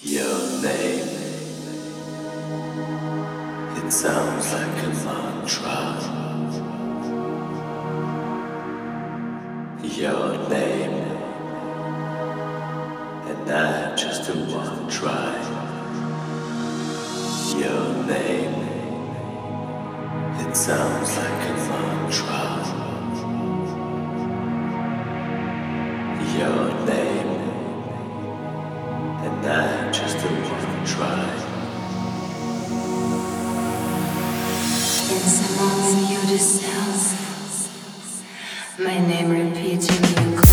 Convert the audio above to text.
Your name. It sounds like a mantra. Your name. And I just try. Your name. It sounds like a mantra. Salons you the cells. My name repeating you